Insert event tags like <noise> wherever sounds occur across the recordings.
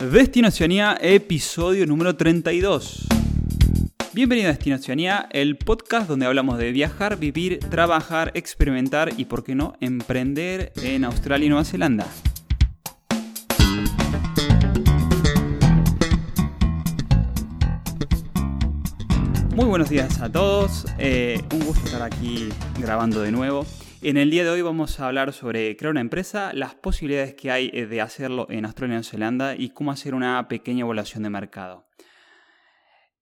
Destino Oceanía, episodio número 32. Bienvenido a Destino Oceanía, el podcast donde hablamos de viajar, vivir, trabajar, experimentar y, por qué no, emprender en Australia y Nueva Zelanda. Muy buenos días a todos, eh, un gusto estar aquí grabando de nuevo. En el día de hoy vamos a hablar sobre crear una empresa, las posibilidades que hay eh, de hacerlo en Australia y Nueva Zelanda y cómo hacer una pequeña evaluación de mercado.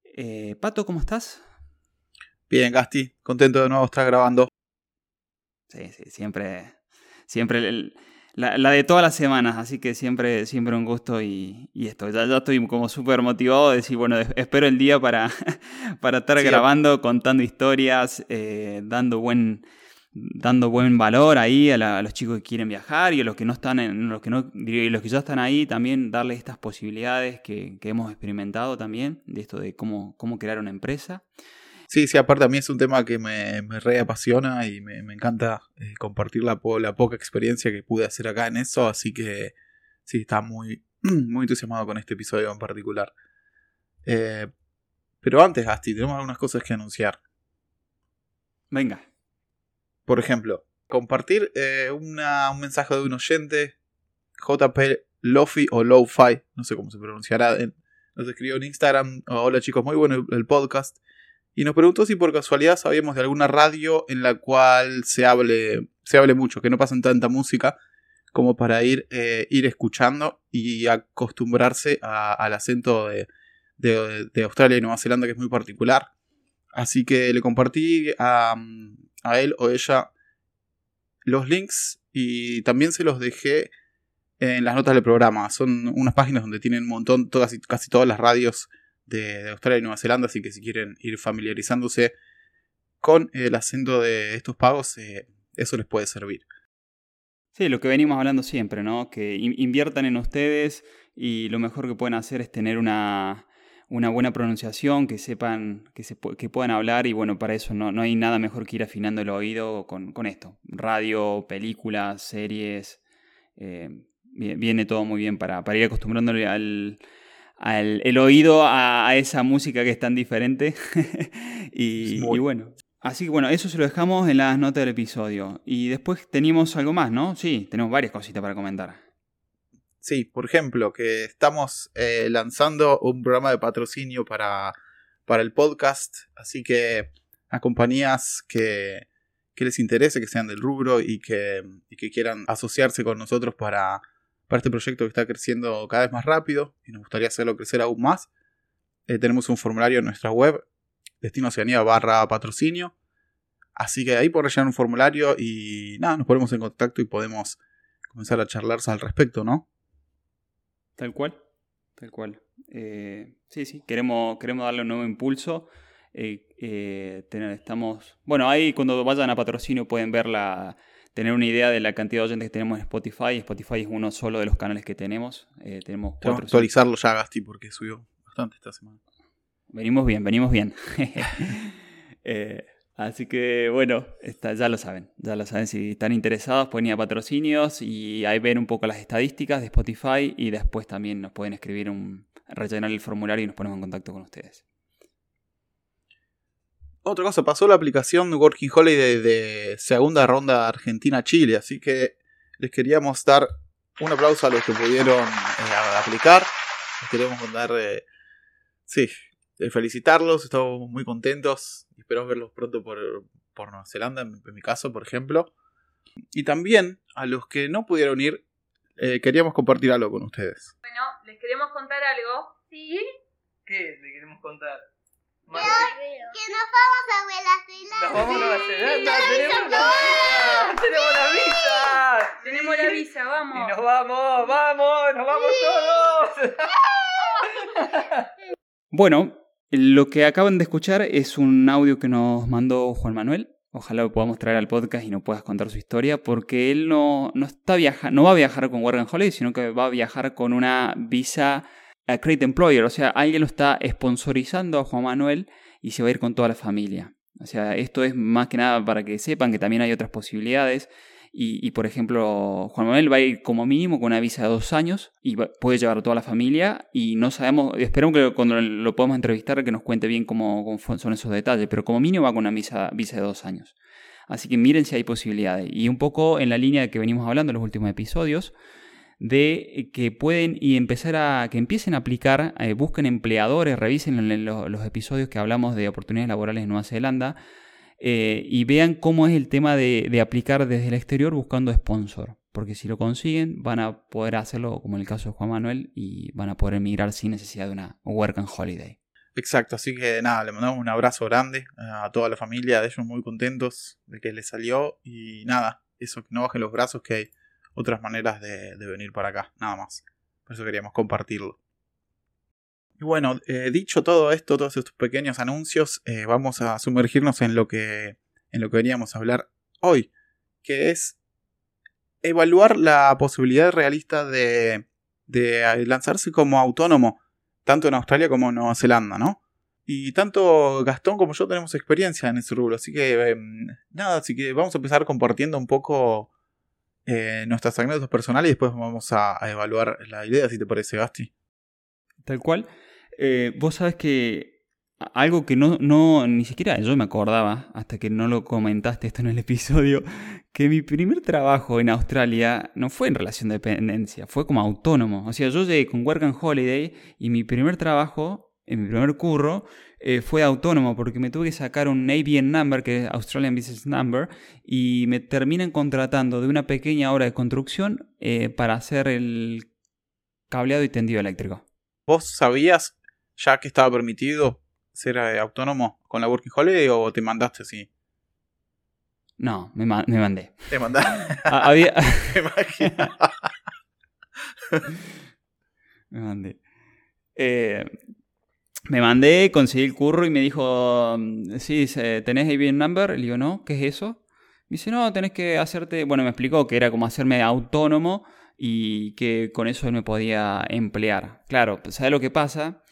Eh, Pato, ¿cómo estás? Bien, Gasti, contento de nuevo estar grabando. Sí, sí, siempre, siempre la, de todas las semanas, así que siempre, siempre un gusto y, esto. Ya, estoy como súper motivado de decir, bueno, espero el día para, <laughs> para estar grabando, contando historias, eh, dando buen dando buen valor ahí a, los chicos que quieren viajar y a los que no están en los que no y los que ya están ahí también darles estas posibilidades que, hemos experimentado también de esto de cómo, cómo crear una empresa. Sí, sí, aparte a mí es un tema que me, me reapasiona y me, encanta eh, compartir la, la, poca experiencia que pude hacer acá en eso, así que sí, está muy, <clears throat> muy entusiasmado con este episodio en particular. Eh, pero antes, Gasti, tenemos algunas cosas que anunciar. Venga. Por ejemplo, compartir eh, un mensaje de un oyente, JP Lofi o Lo-Fi, no sé cómo se pronunciará, nos escribió en Instagram, hola chicos, muy bueno el, podcast, y nos preguntó si por casualidad sabíamos de alguna radio en la cual se hable, se hable mucho, que no pasen tanta música, como para ir, eh, ir escuchando y acostumbrarse al acento de, de, Australia y Nueva Zelanda, que es muy particular. Así que le compartí a, a él o ella los links y también se los dejé en las notas del programa. Son unas páginas donde tienen un montón, todas, casi todas las radios de, Australia y Nueva Zelanda, así que si quieren ir familiarizándose con el acento de estos pagos, eh, eso les puede servir. Sí, lo que venimos hablando siempre, ¿no? Que inviertan en ustedes y lo mejor que pueden hacer es tener una, una buena pronunciación, que sepan, que, se, que puedan hablar y bueno, para eso no, no, hay nada mejor que ir afinando el oído con, con esto. Radio, películas, series, eh, viene todo muy bien para, para ir acostumbrándole al, al el oído a, esa música que es tan diferente. <laughs> y, y bueno, Así que bueno, eso se lo dejamos en las notas del episodio. Y después tenemos algo más, ¿no? Sí, tenemos varias cositas para comentar. Sí, por ejemplo, que estamos eh, lanzando un programa de patrocinio para, para el podcast, así que a compañías que, que les interese, que sean del rubro y que, que quieran asociarse con nosotros para, para este proyecto que está creciendo cada vez más rápido y nos gustaría hacerlo crecer aún más. Eh, tenemos un formulario en nuestra web, Destino Oceanía barra patrocinio. Así que ahí por rellenar un formulario y nada, nos ponemos en contacto y podemos comenzar a charlar al respecto, ¿no? Tal cual, tal cual. Eh, sí, sí, queremos, queremos darle un nuevo impulso. Eh, eh, estamos, bueno, ahí cuando vayan a patrocinio pueden ver la, tener una idea de la cantidad de oyentes que tenemos en Spotify. Spotify es uno solo de los canales que tenemos. tenemos cuatro. actualizarlo ya, Gasti, porque subió bastante esta semana. Venimos bien, venimos bien. <laughs> Así que bueno, está, ya lo saben, ya lo saben. Si están interesados pueden ir a patrocinios y ahí ven un poco las estadísticas de Spotify y después también nos pueden escribir un, rellenar el formulario y nos ponemos en contacto con ustedes. Otra cosa, pasó la aplicación Working Holiday de, segunda ronda Argentina-Chile, así que les queríamos dar un aplauso a los que pudieron eh, aplicar. Les queremos dar, eh, sí, felicitarlos, estamos muy contentos y esperamos verlos pronto por, por Nueva Zelanda, en, mi caso, por ejemplo. Y también a los que no pudieron ir, eh, queríamos compartir algo con ustedes. Bueno, les queremos contar algo. ¿Sí? ¿Qué le queremos contar? Que, nos vamos a Nueva Zelanda. Nos vamos a Nueva Zelanda. tenemos, la, tenemos la visa. Tenemos la visa, vamos. Y nos vamos, vamos, nos vamos todos. <laughs> <laughs> bueno, lo que acaban de escuchar es un audio que nos mandó Juan Manuel. Ojalá lo podamos traer al podcast y nos puedas contar su historia, porque él no, no, está viaja, no va a viajar con Work Holiday, sino que va a viajar con una visa Create Employer. O sea, alguien lo está sponsorizando a Juan Manuel y se va a ir con toda la familia. O sea, esto es más que nada para que sepan que también hay otras posibilidades Y, por ejemplo, Juan Manuel va a ir como mínimo con una visa de dos años y puede llevar toda la familia y no sabemos, esperamos que cuando lo podamos entrevistar que nos cuente bien cómo, son esos detalles, pero como mínimo va con una visa, visa de dos años. Así que miren si hay posibilidades. Y un poco en la línea de que venimos hablando en los últimos episodios, de que pueden y empezar a que empiecen a aplicar, eh, busquen empleadores, revisen en lo- los episodios que hablamos de oportunidades laborales en Nueva Zelanda eh, y vean cómo es el tema de, aplicar desde el exterior buscando sponsor. Porque si lo consiguen, van a poder hacerlo como en el caso de Juan Manuel y van a poder emigrar sin necesidad de una work and holiday. Exacto, así que nada, le mandamos un abrazo grande a toda la familia, de ellos muy contentos de que les salió y nada, eso que no bajen los brazos, que hay otras maneras de, de venir para acá, nada más. Por eso queríamos compartirlo. Y bueno, eh, dicho todo esto, todos estos pequeños anuncios, eh, vamos a sumergirnos en lo que en lo que veníamos a hablar hoy, que es evaluar la posibilidad realista de, de lanzarse como autónomo tanto en Australia como en Nueva Zelanda, ¿no? Y tanto Gastón como yo tenemos experiencia en ese rubro, así que em, nada, así que vamos a empezar compartiendo un poco eh, nuestras anécdotas personales y después vamos a, a evaluar la idea, si te parece, Gasti. Tal cual. Eh, vos sabes que algo que no, no, ni siquiera yo me acordaba, hasta que no lo comentaste esto en el episodio, <laughs> que mi primer trabajo en Australia no fue en relación de dependencia, fue como autónomo. O sea, yo llegué con Work and Holiday y mi primer trabajo, en mi primer curro, eh, fue autónomo porque me tuve que sacar un ABN number, que es Australian Business Number, y me terminan contratando de una pequeña obra de construcción eh, para hacer el cableado y tendido eléctrico. ¿Vos sabías ya que estaba permitido ser eh, autónomo con la Working Holiday o te mandaste así? No, me, ma- me mandé. Te mandaste. <laughs> Ah, había- <laughs> Me imagino. <laughs> me mandé. Eh, me mandé, conseguí el curro y me dijo, sí, ¿tenés ABN number? Le digo, no, ¿qué es eso? Me dice, no, tenés que hacerte, bueno, me explicó que era como hacerme autónomo y que con eso él me podía emplear. Claro, ¿sabes lo que pasa?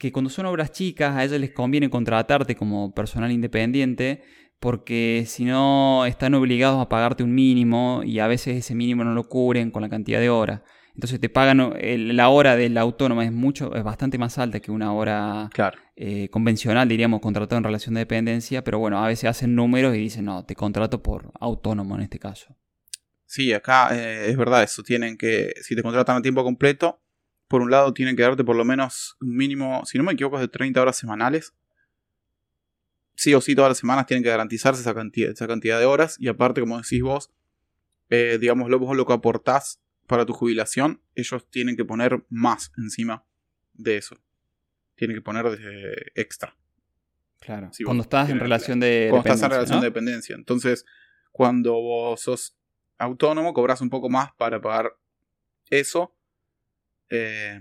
Que cuando son obras chicas a ellos les conviene contratarte como personal independiente porque si no están obligados a pagarte un mínimo y a veces ese mínimo no lo cubren con la cantidad de horas. Entonces te pagan, el- la hora del autónomo es mucho, es bastante más alta que una hora Claro. eh, convencional, diríamos, contratado en relación de dependencia, pero bueno, a veces hacen números y dicen, no, te contrato por autónomo en este caso. Sí, acá eh, es verdad eso. Tienen que, si te contratan a tiempo completo, por un lado tienen que darte por lo menos un mínimo, si no me equivoco, es de 30 horas semanales. Sí o sí, todas las semanas tienen que garantizarse esa cantidad, esa cantidad de horas. Y aparte, como decís vos, eh, digamos, lo- vos lo que aportás para tu jubilación, ellos tienen que poner más encima de eso. Tienen que poner de extra. Claro. Sí, Cuando estás en relación de cuando estás en dependencia, relación ¿no? de dependencia. Entonces, cuando vos sos autónomo, cobras un poco más para pagar eso. Eh,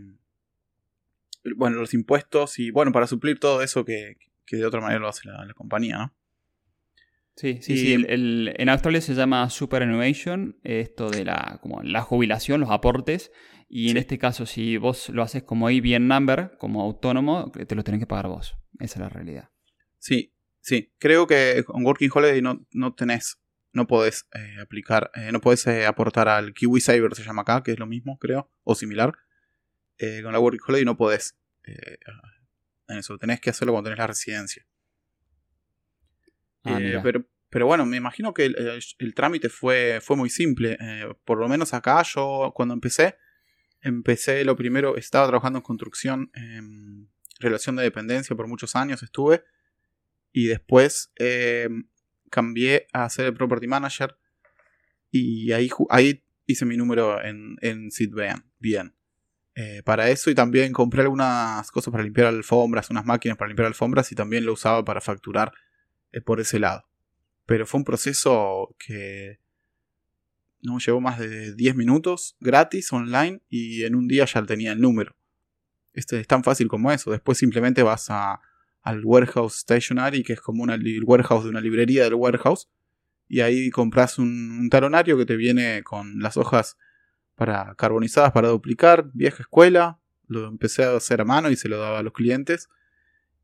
bueno, los impuestos y bueno, para suplir todo eso que, que de otra manera lo hace la, la compañía, ¿no? Sí, sí, Y- sí. el- el- en Australia se llama superannuation, esto de la, como la jubilación, los aportes. Y en este caso, si vos lo haces como ABN number, como autónomo, te lo tenés que pagar vos. Esa es la realidad. Sí, sí. Creo que con Working Holiday no, no tenés, no podés eh, aplicar, eh, no podés eh, aportar al Kiwi Saver, se llama acá, que es lo mismo, creo, o similar. Eh, con la Working Holiday no podés eh, en eso, tenés que hacerlo cuando tenés la residencia. Ah, Eh, pero, pero bueno, me imagino que el, el- el trámite fue, fue muy simple. Eh, por lo menos acá yo cuando empecé, empecé lo primero, estaba trabajando en construcción, en relación de dependencia por muchos años estuve. Y después eh, cambié a ser el property manager. Y ahí, ahí hice mi número en, en. Bien. Eh, para eso y también compré algunas cosas para limpiar alfombras, unas máquinas para limpiar alfombras y también lo usaba para facturar eh, por ese lado. Pero fue un proceso que no llevó más de 10 minutos, gratis, online, y en un día ya tenía el número. Este es tan fácil como eso. Después simplemente vas al warehouse stationary, que es como el warehouse de una librería del warehouse, y ahí compras un, un talonario que te viene con las hojas para carbonizadas para duplicar, vieja escuela. Lo empecé a hacer a mano y se lo daba a los clientes.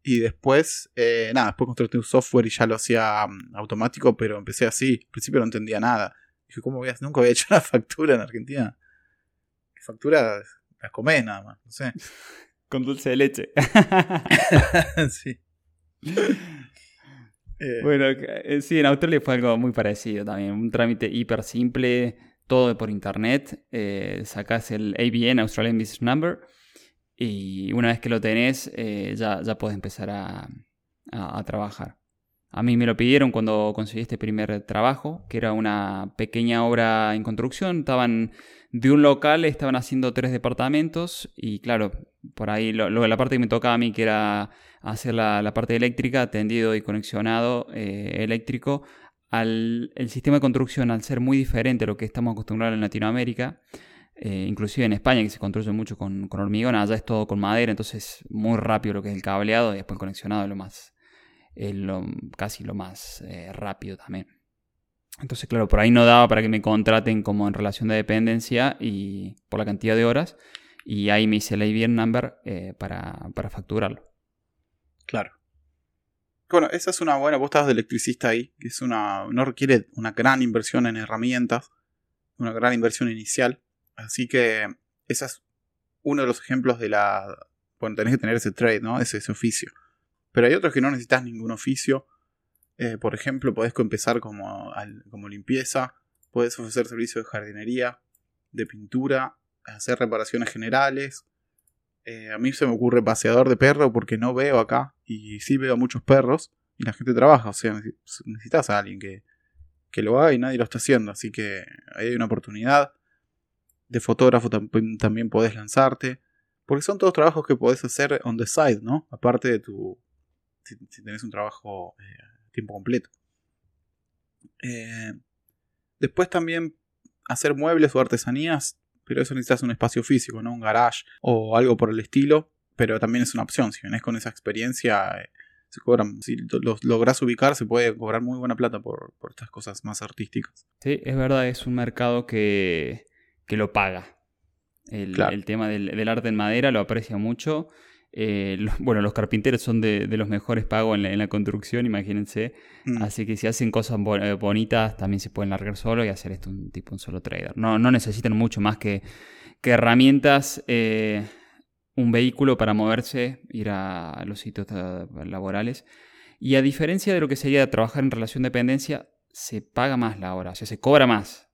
Y después, eh, nada, después contraté un software y ya lo hacía mm, automático, pero empecé así. Al principio no entendía nada. Dije, ¿cómo voy a Nunca había <laughs> hecho una factura en Argentina. Factura las comés nada más, no sé. <laughs> Con dulce de leche. <laughs> sí. Eh, Bueno, eh, sí, en Australia fue algo muy parecido también. Un trámite hiper simple, todo por internet. Eh, sacás el ABN, Australian Business Number, y una vez que lo tenés, eh, ya, ya puedes empezar a, a- a trabajar. A mí me lo pidieron cuando conseguí este primer trabajo, que era una pequeña obra en construcción. Estaban de un local, estaban haciendo tres departamentos y claro, por ahí lo, lo- la parte que me tocaba a mí, que era hacer la, la parte eléctrica, tendido y conexionado eh, eléctrico, al el sistema de construcción, al ser muy diferente a lo que estamos acostumbrados en Latinoamérica, eh, inclusive en España, que se construye mucho con, con hormigón, allá es todo con madera, entonces muy rápido lo que es el cableado y después el conexionado es lo más, lo- casi lo más eh, rápido también. Entonces, claro, por ahí no daba para que me contraten como en relación de dependencia y por la cantidad de horas. Y ahí me hice el ABN number eh, para, para facturarlo. Claro. Bueno, esa es una buena. Vos estabas de electricista ahí, que es una. no requiere una gran inversión en herramientas, una gran inversión inicial. Así que ese es uno de los ejemplos de la. Bueno, tenés que tener ese trade, ¿no? Ese, oficio. Pero hay otros que no necesitas ningún oficio. Eh, por ejemplo, podés empezar como, como limpieza, podés ofrecer servicios de jardinería, de pintura, hacer reparaciones generales. Eh, a mí se me ocurre paseador de perro porque no veo acá y sí veo muchos perros y la gente trabaja. O sea, neces- necesitas a alguien que, que lo haga y nadie lo está haciendo. Así que ahí hay una oportunidad. De fotógrafo tam- también podés lanzarte. Porque son todos trabajos que podés hacer on the side, ¿no? Aparte de tu. Si, tenés un trabajo eh, tiempo completo. Eh, después también hacer muebles o artesanías. Pero eso necesitas un espacio físico, ¿no? Un garage o algo por el estilo. Pero también es una opción. Si venés con esa experiencia, eh, se cobran. Si lo, lo lográs ubicar, se puede cobrar muy buena plata por, por estas cosas más artísticas. Sí, es verdad, es un mercado que, que lo paga. El, Claro. el tema del, del arte en madera lo aprecia mucho. Eh, lo- <laughs> bueno, los carpinteros son de, de los mejores pagos en la, en la construcción, imagínense. Mm. Así que si hacen cosas bo- eh, bonitas, también se pueden largar solo y hacer esto un tipo un solo trader. No, no necesitan mucho más que, que herramientas, eh, un vehículo para moverse, ir a, a los sitios eh, laborales. Y a diferencia de lo que sería trabajar en relación de dependencia, se paga más la hora, o sea, se cobra más.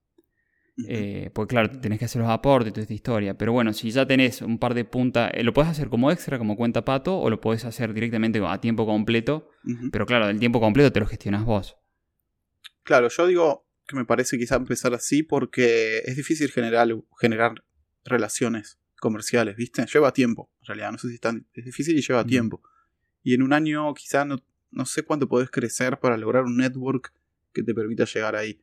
Eh, porque claro, tenés que hacer los aportes y toda esta historia. Pero bueno, si ya tenés un par de puntas, eh, lo podés hacer como extra, como cuenta pato, o lo podés hacer directamente a tiempo completo. Pero claro, el tiempo completo te lo gestionas vos. Claro, yo digo que me parece quizá empezar así porque es difícil generar, generar relaciones comerciales, ¿viste? Lleva tiempo, en realidad, no sé si es tan es difícil y lleva tiempo. Y en un año quizá no, no sé cuánto podés crecer para lograr un network que te permita llegar ahí.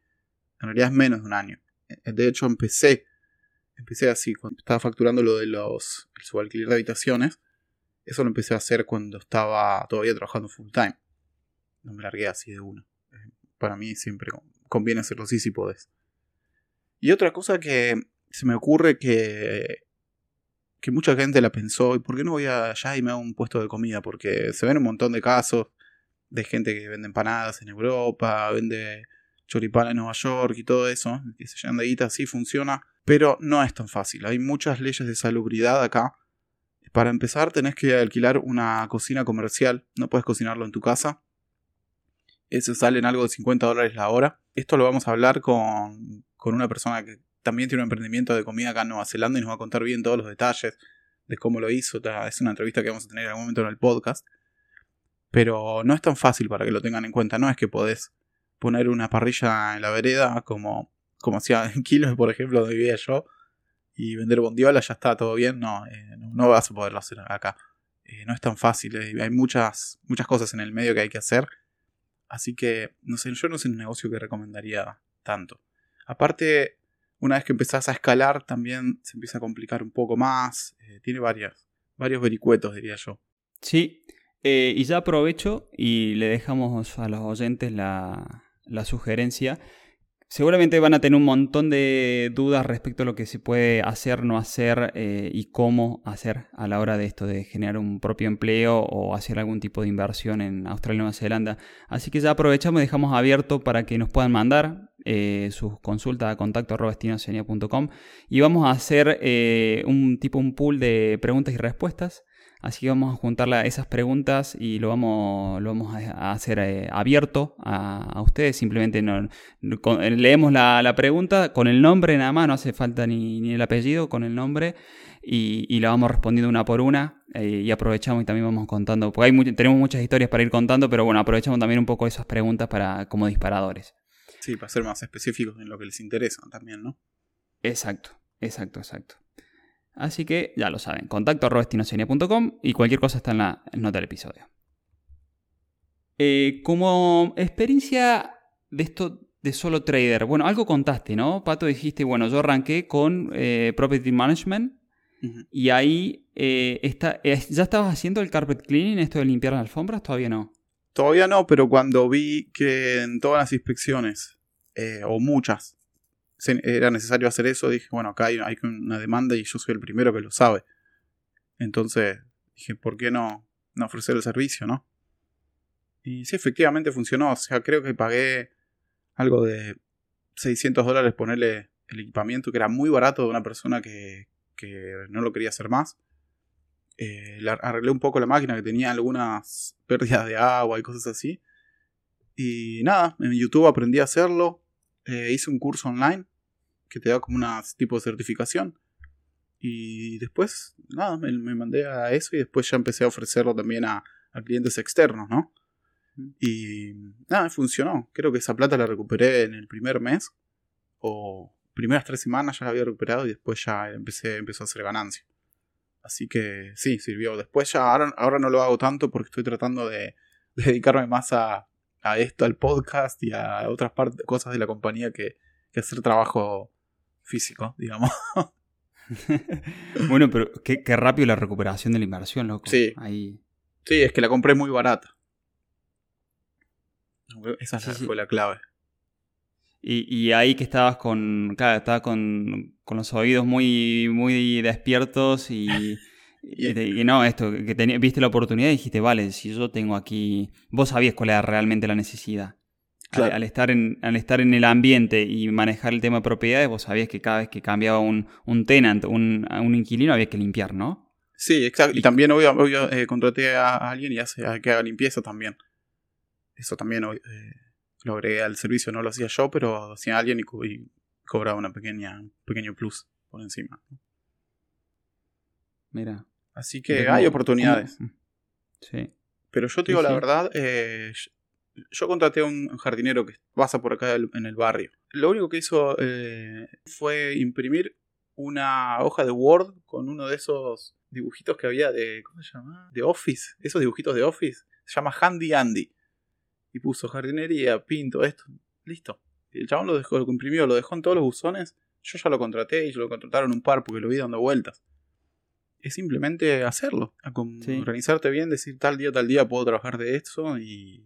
En realidad es menos de un año. Eh, De hecho, empecé, empecé así, cuando estaba facturando lo de los el subalquiler de habitaciones. Eso lo empecé a hacer cuando estaba todavía trabajando full time. No me largué así de uno para mí siempre con- conviene hacerlo así si podés. Y otra cosa que se me ocurre que, que mucha gente la pensó, ¿y por qué no voy allá y me hago un puesto de comida? Porque se ven un montón de casos de gente que vende empanadas en Europa, vende choripán en Nueva York y todo eso, que se llenan de guita, así funciona, pero no es tan fácil. Hay muchas leyes de salubridad acá. Para empezar tenés que alquilar una cocina comercial, no puedes cocinarlo en tu casa, eso sale en algo de 50 dólares la hora. Esto lo vamos a hablar con, con una persona que también tiene un emprendimiento de comida acá en Nueva Zelanda y nos va a contar bien todos los detalles de cómo lo hizo. Es una entrevista que vamos a tener en algún momento en el podcast. Pero no es tan fácil para que lo tengan en cuenta. No es que podés poner una parrilla en la vereda como, como hacía <laughs> en Kilos, por ejemplo, donde vivía yo, y vender bondiola, ya está todo bien. No, eh, no, vas a poderlo hacer acá. Eh, no es tan fácil. eh, Hay muchas, muchas cosas en el medio que hay que hacer. Así que, no sé, yo no es un negocio que recomendaría tanto. Aparte, una vez que empezás a escalar, también se empieza a complicar un poco más. tiene varias, varios vericuetos, diría yo. Sí, y ya aprovecho y le dejamos a los oyentes la, la sugerencia. Seguramente van a tener un montón de dudas respecto a lo que se puede hacer, no hacer eh, y cómo hacer a la hora de esto, de generar un propio empleo o hacer algún tipo de inversión en Australia y Nueva Zelanda. Así que ya aprovechamos y dejamos abierto para que nos puedan mandar eh, sus consultas a contacto y vamos a hacer eh, un tipo un pool de preguntas y respuestas. Así que vamos a juntar esas preguntas y lo vamos, lo vamos a hacer eh, abierto a, a ustedes. Simplemente no, con- leemos la, la pregunta con el nombre nada más, no hace falta ni, ni el apellido, con el nombre y, y la vamos respondiendo una por una eh, y aprovechamos y también vamos contando, porque hay tenemos muchas historias para ir contando, pero bueno, aprovechamos también un poco esas preguntas para como disparadores. Sí, para ser más específicos en lo que les interesa también, ¿no? Exacto, exacto, exacto. Así que ya lo saben, contacto arroba y cualquier cosa está en la nota del episodio. Eh, como experiencia de esto de solo trader, bueno, algo contaste, ¿no? Pato, dijiste, bueno, yo arranqué con eh, Property Management y ahí eh, está, ¿ya estabas haciendo el carpet cleaning, esto de limpiar las alfombras? Todavía no. Todavía no, pero cuando vi que en todas las inspecciones, o muchas, era necesario hacer eso, dije, bueno, acá hay, hay una demanda y yo soy el primero que lo sabe. Entonces dije, ¿por qué no, no ofrecer el servicio, no? Y sí, efectivamente funcionó. O sea, creo que pagué algo de 600 dólares ponerle el equipamiento, que era muy barato de una persona que, que no lo quería hacer más. Eh, arreglé un poco la máquina que tenía algunas pérdidas de agua y cosas así. Y nada, en YouTube aprendí a hacerlo. Eh, hice un curso online que te da como una tipo de certificación. Y después, nada, me, me mandé a eso y después ya empecé a ofrecerlo también a, a clientes externos, ¿no? Y nada, funcionó. Creo que esa plata la recuperé en el primer mes. O primeras tres semanas ya la había recuperado y después ya empecé, empezó a hacer ganancia. Así que sí, sirvió. Después ya ahora, ahora no lo hago tanto porque estoy tratando de, de dedicarme más a, a esto, al podcast y a otras cosas de la compañía que, que hacer trabajo físico, digamos. <laughs> <laughs> bueno, pero qué, qué rápido la recuperación de la inversión, loco. Sí. Ahí. Sí, es que la compré muy barata. Esa Sí, sí. fue la clave. Y, y ahí que estabas con. Claro, estabas con, con los oídos muy, muy despiertos y. <laughs> y, no, esto, que teni- viste la oportunidad y dijiste, vale, si yo tengo aquí. Vos sabías cuál era realmente la necesidad. Al- Claro. Al, estar en, al estar en el ambiente y manejar el tema de propiedades, vos sabías que cada vez que cambiaba un, un tenant, un, un inquilino, había que limpiar, ¿no? Sí, exacto. Y también obvio, obvio, eh, contraté a alguien y hace que haga limpieza también. Eso también eh, lo agregué al servicio, no lo hacía yo, pero hacía alguien y, co- y cobraba una pequeña, un pequeño plus por encima. Mira. Así que ¿Cómo- hay oportunidades. cómo- Sí. Pero yo te Sí, digo la verdad, eh, yo contraté a un jardinero que pasa por acá en el barrio. Lo único que hizo eh, fue imprimir una hoja de Word con uno de esos dibujitos que había de. ¿Cómo se llama? De Office. Esos dibujitos de Office. Se llama Handy Andy. Y puso jardinería, pinto, esto. Listo. Y el chabón lo dejó, lo imprimió, lo dejó en todos los buzones. Yo ya lo contraté y lo contrataron un par porque lo vi dando vueltas. Es simplemente hacerlo. a Sí. Organizarte bien, decir tal día, tal día puedo trabajar de eso y.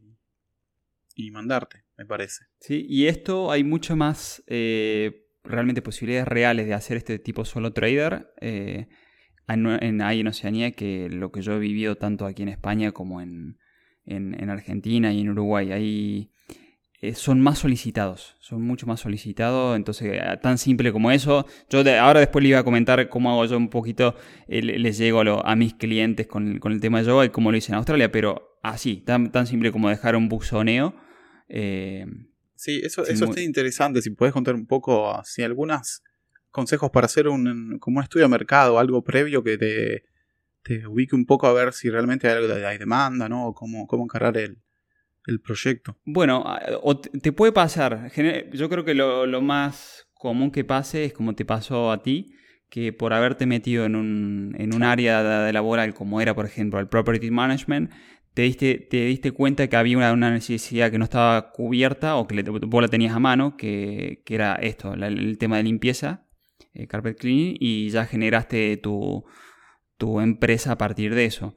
y mandarte, me parece. Sí, y esto hay mucho más eh, realmente posibilidades reales de hacer este tipo solo trader eh, en, en- ahí en Oceanía que lo que yo he vivido tanto aquí en España como en, en- en Argentina y en Uruguay. Ahí eh, son más solicitados, son mucho más solicitados, entonces eh, tan simple como eso. Yo ahora después le iba a comentar cómo hago yo un poquito, eh, le- les llego a, lo- a mis clientes con, con el tema de yoga y cómo lo hice en Australia, pero así, tan, tan simple como dejar un buzoneo. Eh, Sí, eso, eso muy- está interesante. Si puedes contar un poco, si algunos consejos para hacer un, como un estudio de mercado, algo previo que te, te ubique un poco a ver si realmente hay, algo de- hay demanda, ¿no? O cómo, cómo encarar el, el proyecto. Bueno, a- o te puede pasar. Yo creo que lo, lo más común que pase es como te pasó a ti, que por haberte metido en un, en un área de, de laboral como era, por ejemplo, el property management, te diste, te diste cuenta que había una, una necesidad que no estaba cubierta o que le- vos la tenías a mano, que, que era esto, la- el tema de limpieza, eh, carpet cleaning, y ya generaste tu, tu empresa a partir de eso.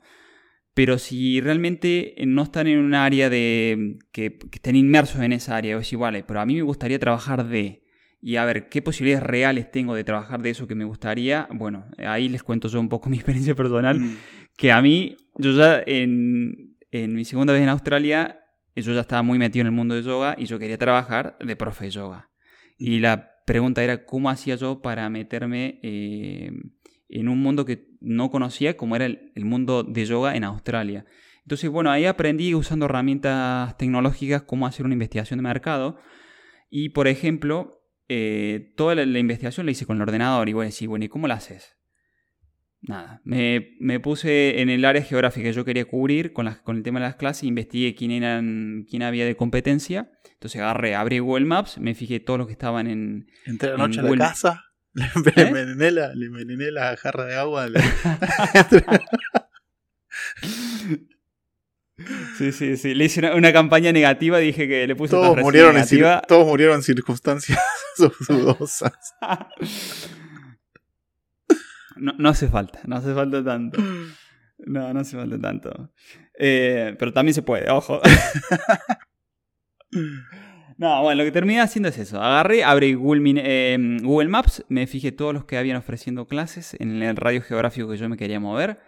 Pero si realmente no están en un área de que, que estén inmersos en esa área, es igual, pero a mí me gustaría trabajar de y a ver qué posibilidades reales tengo de trabajar de eso que me gustaría. Bueno, ahí les cuento yo un poco <laughs> mi experiencia personal, Mm. que a mí, yo ya en, en mi segunda vez en Australia yo ya estaba muy metido en el mundo de yoga y yo quería trabajar de profe de yoga. Y la pregunta era cómo hacía yo para meterme eh, en un mundo que no conocía, como era el, el, mundo de yoga en Australia. Entonces, bueno, ahí aprendí usando herramientas tecnológicas cómo hacer una investigación de mercado. Y, por ejemplo, eh, toda la, la, investigación la hice con el ordenador. Y voy a decir, bueno, ¿y cómo la haces? Nada, me, me, puse en el área geográfica que yo quería cubrir con, las, con el tema de las clases, investigué quién, eran, quién había de competencia. Entonces agarré, abrí Google Maps, me fijé todos los que estaban en. Entré la noche a la casa, <laughs> le ¿Eh? envenené, la, le envenené la jarra de agua. Le... <laughs> <laughs> Sí, sí, sí. Le hice una, una, campaña negativa, dije que le puse todos murieron negativa. En, todos murieron en circunstancias <laughs> dudosas. No, no, hace falta, no hace falta tanto. No, no hace falta tanto. Eh, pero también se puede, ojo. <laughs> No, bueno, lo que terminé haciendo es eso. Agarré, abrí Google, eh, Google, Maps, me fijé todos los que habían ofreciendo clases en el radio geográfico que yo me quería mover.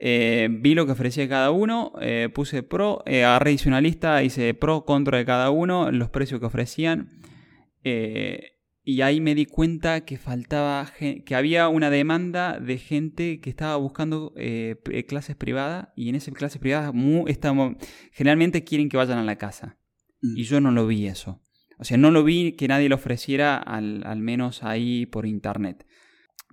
Eh, vi lo que ofrecía cada uno, eh, puse pro, eh, agarré, hice una lista, hice pro, contra de cada uno, los precios que ofrecían. Eh, y ahí me di cuenta que faltaba, que había una demanda de gente que estaba buscando clases privadas y en esas clases privadas muy, estamos, generalmente quieren que vayan a la casa. Mm. Y yo no lo vi eso. O sea, no lo vi que nadie lo ofreciera al, al menos ahí por internet.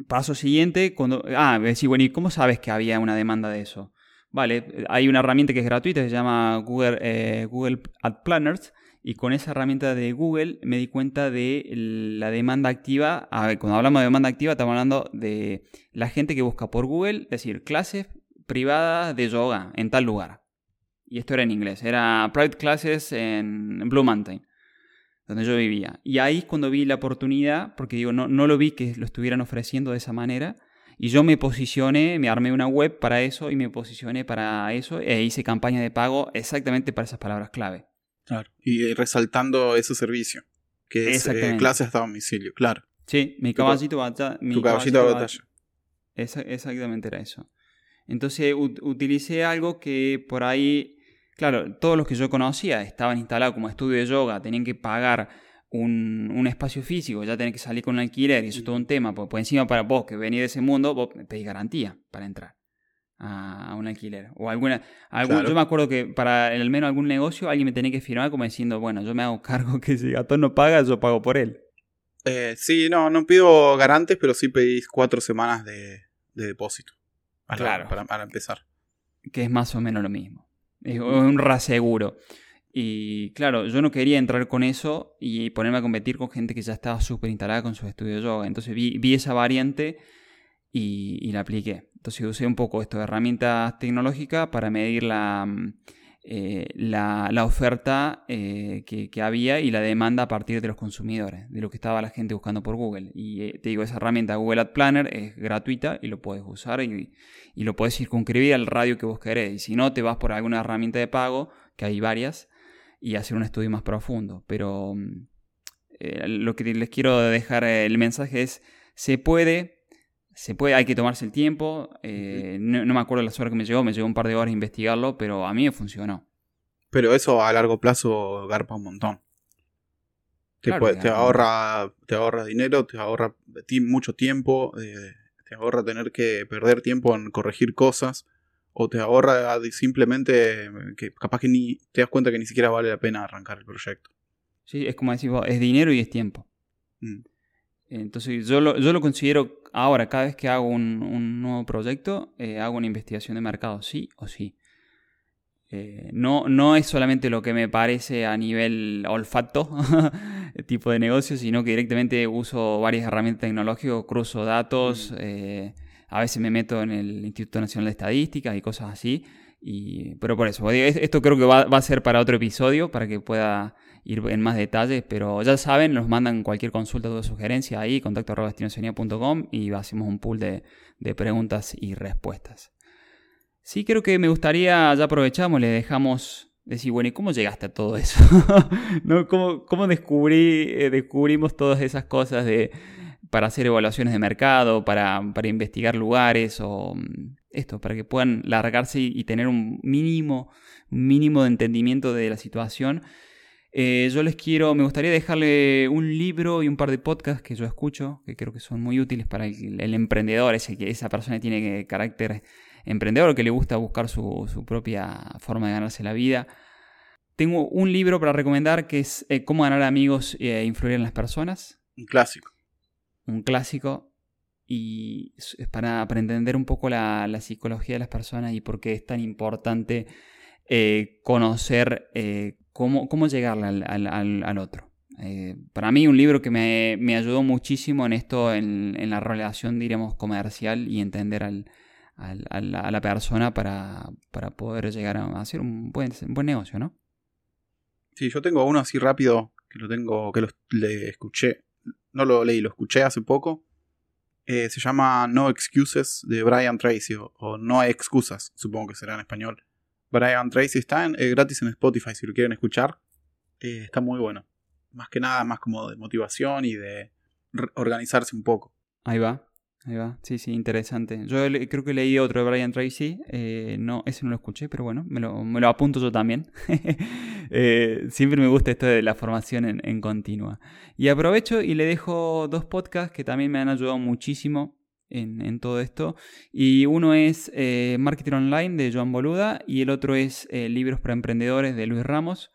Paso siguiente, cuando... Ah, decir, bueno, ¿y cómo sabes que había una demanda de eso? Vale, hay una herramienta que es gratuita, se llama Google, eh, Google Ad Planners, y con esa herramienta de Google me di cuenta de la demanda activa. A ver, cuando hablamos de demanda activa, estamos hablando de la gente que busca por Google, es decir, clases privadas de yoga en tal lugar. Y esto era en inglés, era private classes en Blue Mountain, donde yo vivía. Y ahí es cuando vi la oportunidad, porque digo, no, no lo vi que lo estuvieran ofreciendo de esa manera. Y yo me posicioné, me armé una web para eso y me posicioné para eso e hice campaña de pago exactamente para esas palabras clave. Claro. Y resaltando ese servicio, que es eh, clases a domicilio, claro. Sí, mi caballito, batalla, mi tu caballito de batalla. Esa, exactamente era eso. Entonces utilicé algo que por ahí, claro, todos los que yo conocía estaban instalados como estudio de yoga, tenían que pagar un, un espacio físico, ya tenés que salir con un alquiler y eso es todo un tema, pues, pues encima para vos que venís de ese mundo, vos pedís garantía para entrar a, un alquiler. O alguna. Algún, claro. Yo me acuerdo que para al menos algún negocio alguien me tenía que firmar como diciendo, bueno, yo me hago cargo <laughs> que si Gatón no paga, yo pago por él. Eh, sí, no, no pido garantes, pero sí pedís cuatro semanas de, de depósito. Claro. Para, para, empezar. Que es más o menos lo mismo. Es un raseguro. Y claro, yo no quería entrar con eso y ponerme a competir con gente que ya estaba súper instalada con su estudio de yoga. Entonces vi, vi esa variante y, y la apliqué. Entonces usé un poco esto de herramientas tecnológicas para medir la, mm, eh, la, la, oferta eh, que, que, había y la demanda a partir de los consumidores, de lo que estaba la gente buscando por Google. Y eh, te digo, esa herramienta Google Ad Planner es gratuita y lo puedes usar y, y, lo puedes circunscribir al radio que vos querés. Y si no, te vas por alguna herramienta de pago, que hay varias, y hacer un estudio más profundo. Pero mm, lo que les quiero dejar el mensaje es, se puede se puede, hay que tomarse el tiempo. Eh, no, no, me acuerdo las horas que me llegó, me llegó un par de horas investigarlo, pero a mí me funcionó. Pero eso a largo plazo garpa un montón. Te, claro puede, te ahorra, te ahorra dinero, te ahorra mucho tiempo, eh, te ahorra tener que perder tiempo en corregir cosas, o te ahorra simplemente que capaz que ni te das cuenta que ni siquiera vale la pena arrancar el proyecto. Sí, es como decir vos, es dinero y es tiempo. Mm. Entonces yo lo, yo lo considero ahora, cada vez que hago un, un nuevo proyecto, eh, hago una investigación de mercado, sí o sí. Eh, no, no es solamente lo que me parece a nivel olfato, <laughs> tipo de negocio, sino que directamente uso varias herramientas tecnológicas, cruzo datos, mm. eh, a veces me meto en el Instituto Nacional de Estadística y cosas así. Y, pero por eso, esto creo que va, va a ser para otro episodio, para que pueda ir en más detalles, pero ya saben, nos mandan cualquier consulta o sugerencia ahí, contacto arroba y hacemos un pool de, de, preguntas y respuestas. Sí, creo que me gustaría, ya aprovechamos, le dejamos decir, bueno, ¿y cómo llegaste a todo eso? <laughs> ¿Cómo, descubrí, eh, descubrimos todas esas cosas de, para hacer evaluaciones de mercado, para, para investigar lugares o esto, para que puedan largarse y, y tener un mínimo, un mínimo de entendimiento de la situación. Eh, yo les quiero, me gustaría dejarle un libro y un par de podcasts que yo escucho, que creo que son muy útiles para el, el emprendedor, ese, que esa persona que tiene carácter emprendedor, que le gusta buscar su, su propia forma de ganarse la vida. Tengo un libro para recomendar que es eh, Cómo ganar amigos e influir en las personas. Un clásico. Un clásico. Y es para, para entender un poco la, la, psicología de las personas y por qué es tan importante eh, conocer eh, cómo, cómo llegarle al, otro. Eh, para mí un libro que me, ayudó muchísimo en esto, en, la relación, diríamos, comercial y entender a, la, persona para, poder llegar a hacer un buen, negocio, ¿no? Sí, yo tengo uno así rápido que lo tengo, que lo, escuché, no lo leí, lo escuché hace poco. Eh, se llama No Excuses de Brian Tracy o, o, No excusas, supongo que será en español. Brian Tracy está en, eh, gratis en Spotify si lo quieren escuchar. Eh, está muy bueno. Más que nada, más como de motivación y de organizarse un poco. Ahí va. Ahí va, sí, sí, interesante. Yo creo que leí otro de Brian Tracy, eh, no, ese no lo escuché, pero bueno, me lo, me lo apunto yo también. <laughs> siempre me gusta esto de la formación en, en, continua. Y aprovecho y le dejo dos podcasts que también me han ayudado muchísimo en, todo esto. Y uno es eh, Marketing Online de Joan Boluda y el otro es eh, Libros para Emprendedores de Luis Ramos.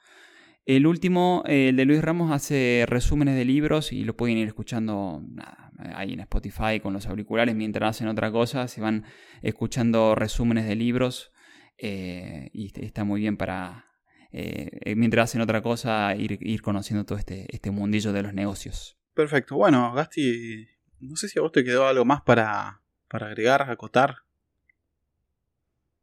El último, el de Luis Ramos, hace resúmenes de libros y lo pueden ir escuchando nada, ahí en Spotify con los auriculares mientras hacen otra cosa. Se van escuchando resúmenes de libros eh, y está muy bien para, eh, mientras hacen otra cosa, ir, ir, conociendo todo este, este mundillo de los negocios. Perfecto. Bueno, Gasti, no sé si a vos te quedó algo más para, para agregar, acotar.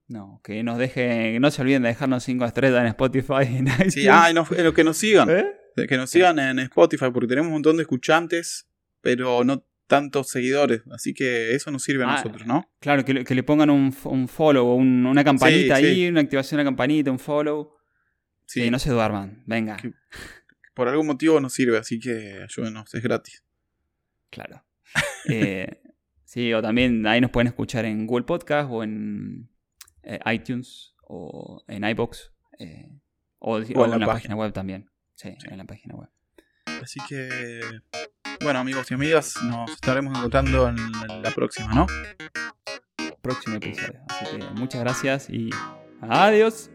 No, que nos deje, que no se olviden de dejarnos 5 estrellas en Spotify. En sí, ah, no, que nos sigan. ¿Eh? Que nos sigan en Spotify, porque tenemos un montón de escuchantes, pero no tantos seguidores. Así que eso nos sirve a ah, nosotros, ¿no? Claro, que, que le pongan un, un follow, un, una campanita sí, ahí, sí. una activación de la campanita, un follow. Sí. Y no se duerman, venga. Que por algún motivo nos sirve, así que ayúdenos, es gratis. Claro. Eh, sí, o también ahí nos pueden escuchar en Google Podcast o en eh, iTunes o en iBox eh, o, o, en, o en la, la página. página web también. Sí, sí, en la página web. Así que, bueno, amigos y amigas, nos estaremos encontrando en la próxima, ¿no? Próximo episodio. Así que muchas gracias y adiós.